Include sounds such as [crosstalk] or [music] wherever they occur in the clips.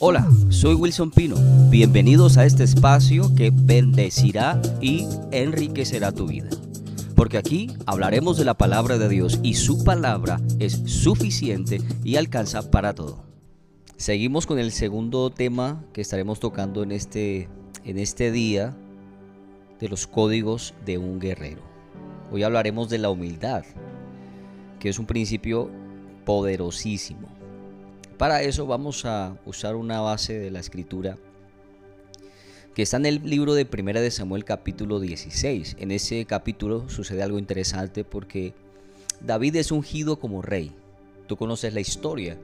Hola, soy Wilson Pino. Bienvenidos a este espacio que bendecirá y enriquecerá tu vida. Porque aquí hablaremos de la palabra de Dios y su palabra es suficiente y alcanza para todo. Seguimos con el segundo tema que estaremos tocando en este, en este día de los códigos de un guerrero. Hoy hablaremos de la humildad, que es un principio poderosísimo. Para eso vamos a usar una base de la escritura que está en el libro de Primera de Samuel capítulo 16. En ese capítulo sucede algo interesante porque David es ungido como rey. Tú conoces la historia.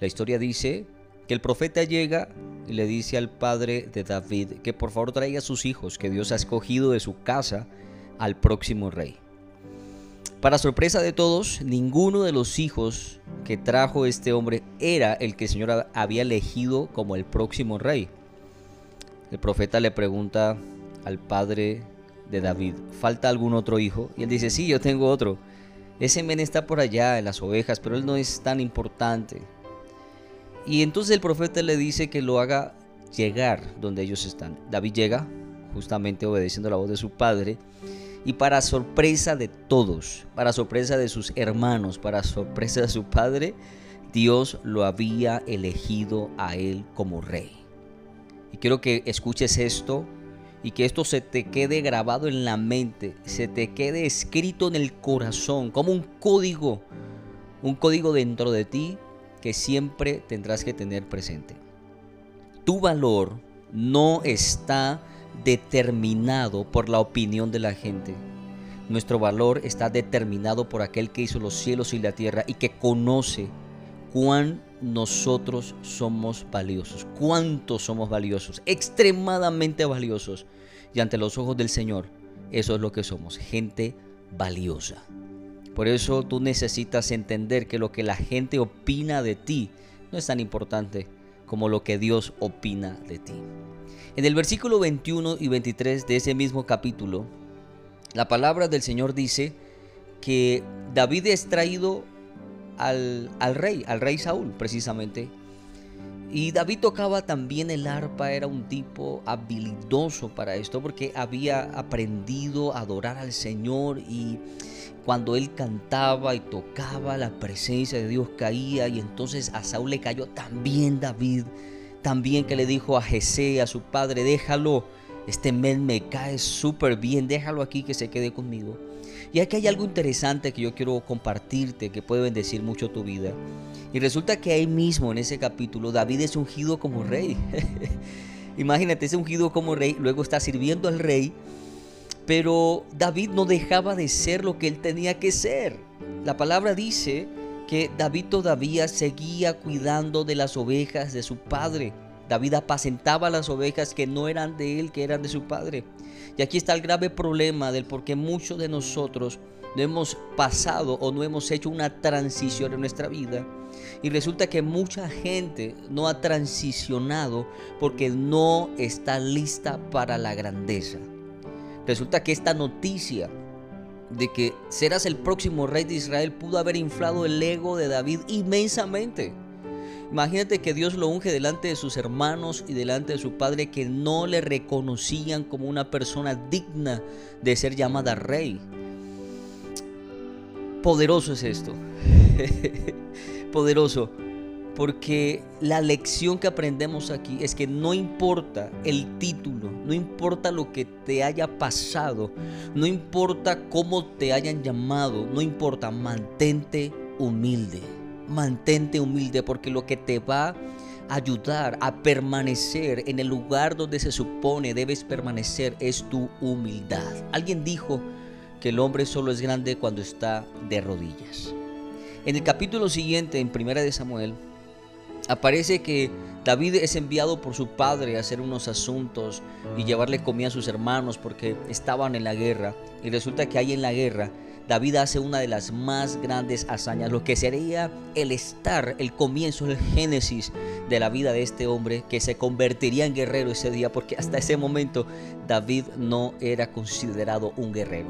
La historia dice que el profeta llega y le dice al padre de David que por favor traiga a sus hijos, que Dios ha escogido de su casa al próximo rey. Para sorpresa de todos, ninguno de los hijos que trajo este hombre era el que el Señor había elegido como el próximo rey. El profeta le pregunta al padre de David, ¿falta algún otro hijo? Y él dice, sí, yo tengo otro. Ese men está por allá en las ovejas, pero él no es tan importante. Y entonces el profeta le dice que lo haga llegar donde ellos están. David llega, justamente obedeciendo la voz de su padre, y para sorpresa de todos, para sorpresa de sus hermanos, para sorpresa de su padre, Dios lo había elegido a él como rey. Y quiero que escuches esto y que esto se te quede grabado en la mente, se te quede escrito en el corazón, como un código, un código dentro de ti que siempre tendrás que tener presente. Tu valor no está determinado por la opinión de la gente. Nuestro valor está determinado por aquel que hizo los cielos y la tierra y que conoce cuán nosotros somos valiosos, cuánto somos valiosos, extremadamente valiosos. Y ante los ojos del Señor, eso es lo que somos, gente valiosa. Por eso tú necesitas entender que lo que la gente opina de ti no es tan importante como lo que Dios opina de ti. En el versículo 21 y 23 de ese mismo capítulo, la palabra del Señor dice que David es traído al, al, rey, al rey Saúl precisamente. Y David tocaba también el arpa, era un tipo habilidoso para esto porque había aprendido a adorar al Señor y cuando él cantaba y tocaba la presencia de Dios caía y entonces a Saúl le cayó también David también que le dijo a Jesé, a su padre, déjalo, este men me cae súper bien, déjalo aquí que se quede conmigo. Y aquí hay algo interesante que yo quiero compartirte que puede bendecir mucho tu vida. Y resulta que ahí mismo en ese capítulo David es ungido como rey. [laughs] Imagínate, es ungido como rey, luego está sirviendo al rey, pero David no dejaba de ser lo que él tenía que ser. La palabra dice que David todavía seguía cuidando de las ovejas de su padre. David apacentaba las ovejas que no eran de él, que eran de su padre. Y aquí está el grave problema del por qué muchos de nosotros no hemos pasado o no hemos hecho una transición en nuestra vida. Y resulta que mucha gente no ha transicionado porque no está lista para la grandeza. Resulta que esta noticia de que serás el próximo rey de Israel pudo haber inflado el ego de David inmensamente. Imagínate que Dios lo unge delante de sus hermanos y delante de su padre que no le reconocían como una persona digna de ser llamada rey. Poderoso es esto. [laughs] Poderoso. Porque la lección que aprendemos aquí es que no importa el título, no importa lo que te haya pasado, no importa cómo te hayan llamado, no importa, mantente humilde, mantente humilde porque lo que te va a ayudar a permanecer en el lugar donde se supone debes permanecer es tu humildad. Alguien dijo que el hombre solo es grande cuando está de rodillas. En el capítulo siguiente, en Primera de Samuel, Aparece que David es enviado por su padre a hacer unos asuntos y llevarle comida a sus hermanos porque estaban en la guerra. Y resulta que ahí en la guerra David hace una de las más grandes hazañas, lo que sería el estar, el comienzo, el génesis de la vida de este hombre que se convertiría en guerrero ese día, porque hasta ese momento David no era considerado un guerrero.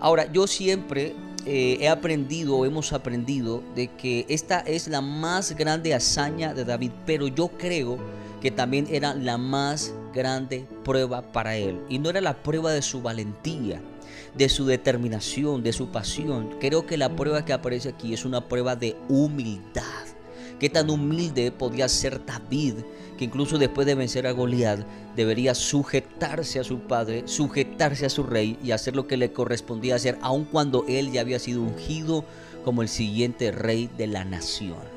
Ahora, yo siempre eh, he aprendido, hemos aprendido, de que esta es la más grande hazaña de David, pero yo creo que también era la más grande prueba para él. Y no era la prueba de su valentía, de su determinación, de su pasión. Creo que la prueba que aparece aquí es una prueba de humildad. Qué tan humilde podía ser David, que incluso después de vencer a Goliat, debería sujetarse a su padre, sujetarse a su rey y hacer lo que le correspondía hacer, aun cuando él ya había sido ungido como el siguiente rey de la nación.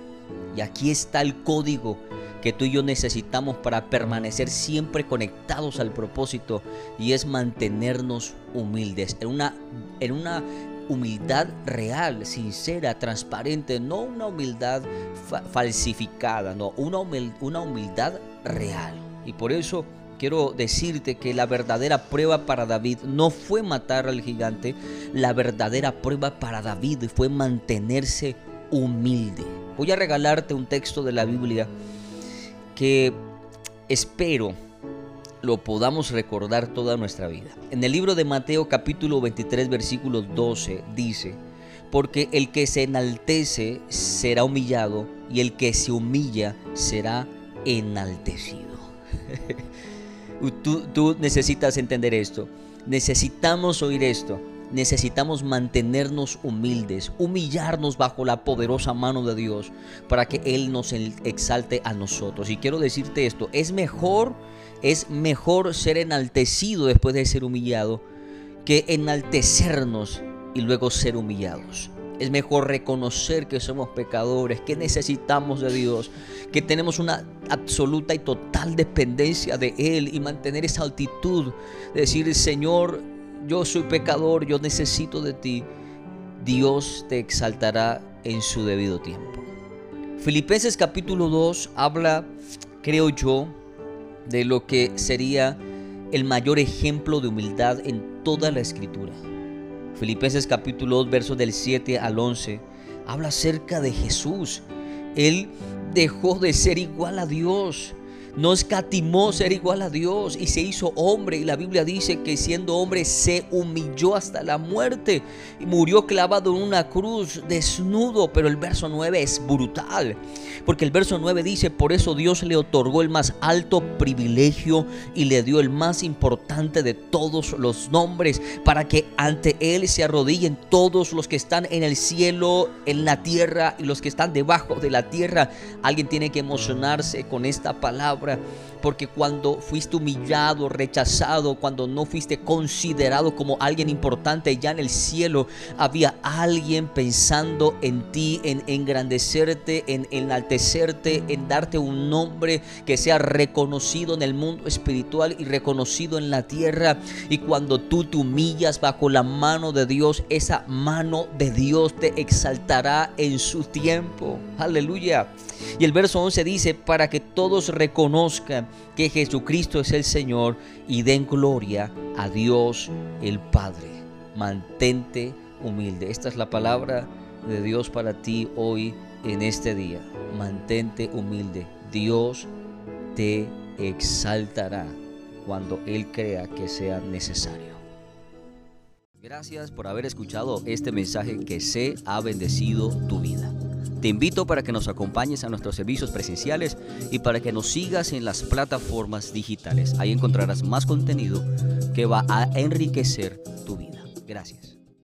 Y aquí está el código que tú y yo necesitamos para permanecer siempre conectados al propósito y es mantenernos humildes en una, en una humildad real, sincera, transparente, no una humildad falsificada, no, una, una humildad real. Y por eso quiero decirte que la verdadera prueba para David no fue matar al gigante, la verdadera prueba para David fue mantenerse humilde. Voy a regalarte un texto de la Biblia que espero lo podamos recordar toda nuestra vida. En el libro de Mateo capítulo 23 versículo 12 dice, porque el que se enaltece será humillado y el que se humilla será enaltecido. [laughs] tú, tú necesitas entender esto, necesitamos oír esto. Necesitamos mantenernos humildes, humillarnos bajo la poderosa mano de Dios para que Él nos exalte a nosotros. Y quiero decirte esto, es mejor es mejor ser enaltecido después de ser humillado que enaltecernos y luego ser humillados. Es mejor reconocer que somos pecadores, que necesitamos de Dios, que tenemos una absoluta y total dependencia de Él y mantener esa altitud de decir, Señor, yo soy pecador, yo necesito de ti. Dios te exaltará en su debido tiempo. Filipenses capítulo 2 habla, creo yo, de lo que sería el mayor ejemplo de humildad en toda la escritura. Filipenses capítulo 2, versos del 7 al 11, habla acerca de Jesús. Él dejó de ser igual a Dios no escatimó ser igual a Dios y se hizo hombre. Y la Biblia dice que siendo hombre se humilló hasta la muerte y murió clavado en una cruz desnudo. Pero el verso 9 es brutal. Porque el verso 9 dice, por eso Dios le otorgó el más alto privilegio y le dio el más importante de todos los nombres para que ante Él se arrodillen todos los que están en el cielo, en la tierra y los que están debajo de la tierra. Alguien tiene que emocionarse con esta palabra própria porque cuando fuiste humillado, rechazado, cuando no fuiste considerado como alguien importante ya en el cielo, había alguien pensando en ti, en engrandecerte, en enaltecerte, en darte un nombre que sea reconocido en el mundo espiritual y reconocido en la tierra. Y cuando tú te humillas bajo la mano de Dios, esa mano de Dios te exaltará en su tiempo. Aleluya. Y el verso 11 dice, para que todos reconozcan que Jesucristo es el Señor y den gloria a Dios el Padre. Mantente humilde. Esta es la palabra de Dios para ti hoy en este día. Mantente humilde. Dios te exaltará cuando Él crea que sea necesario. Gracias por haber escuchado este mensaje que se ha bendecido tu vida. Te invito para que nos acompañes a nuestros servicios presenciales y para que nos sigas en las plataformas digitales. Ahí encontrarás más contenido que va a enriquecer tu vida. Gracias.